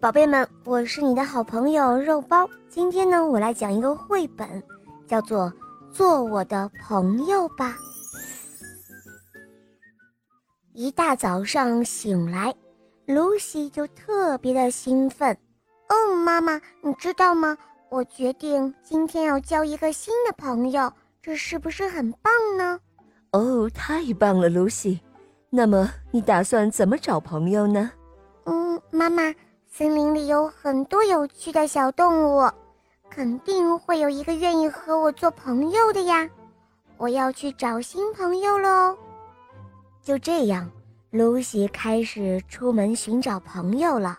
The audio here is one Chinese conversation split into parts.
宝贝们，我是你的好朋友肉包。今天呢，我来讲一个绘本，叫做《做我的朋友吧》。一大早上醒来，露西就特别的兴奋。哦，妈妈，你知道吗？我决定今天要交一个新的朋友，这是不是很棒呢？哦，太棒了，露西。那么你打算怎么找朋友呢？嗯，妈妈，森林里有很多有趣的小动物，肯定会有一个愿意和我做朋友的呀。我要去找新朋友喽。就这样，露西开始出门寻找朋友了。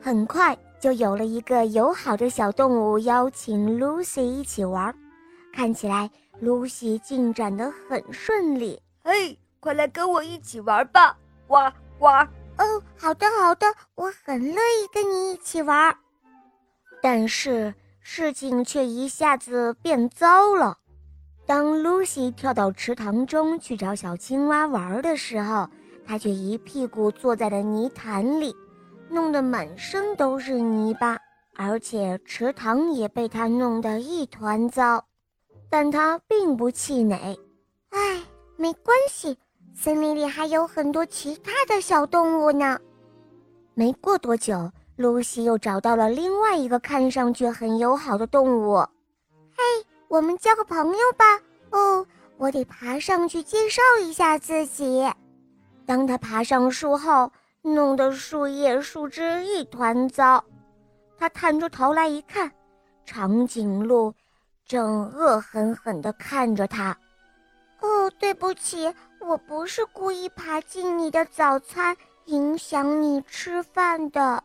很快就有了一个友好的小动物邀请露西一起玩，看起来露西进展得很顺利。嘿！快来跟我一起玩吧！呱呱！哦，好的好的，我很乐意跟你一起玩。但是事情却一下子变糟了。当露西跳到池塘中去找小青蛙玩的时候，她却一屁股坐在了泥潭里，弄得满身都是泥巴，而且池塘也被她弄得一团糟。但她并不气馁，唉，没关系。森林里还有很多其他的小动物呢。没过多久，露西又找到了另外一个看上去很友好的动物。嘿，我们交个朋友吧。哦，我得爬上去介绍一下自己。当他爬上树后，弄得树叶、树枝一团糟。他探出头来一看，长颈鹿正恶狠狠地看着他。哦，对不起。我不是故意爬进你的早餐，影响你吃饭的。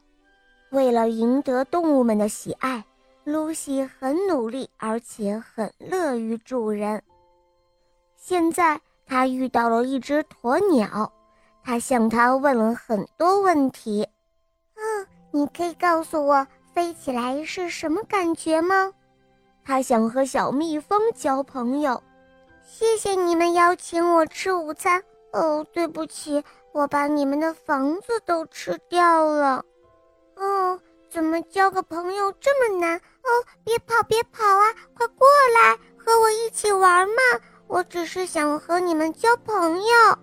为了赢得动物们的喜爱，露西很努力，而且很乐于助人。现在，她遇到了一只鸵鸟，它向它问了很多问题。嗯，你可以告诉我飞起来是什么感觉吗？它想和小蜜蜂交朋友。谢谢你们邀请我吃午餐。哦，对不起，我把你们的房子都吃掉了。哦，怎么交个朋友这么难？哦，别跑，别跑啊！快过来和我一起玩嘛！我只是想和你们交朋友。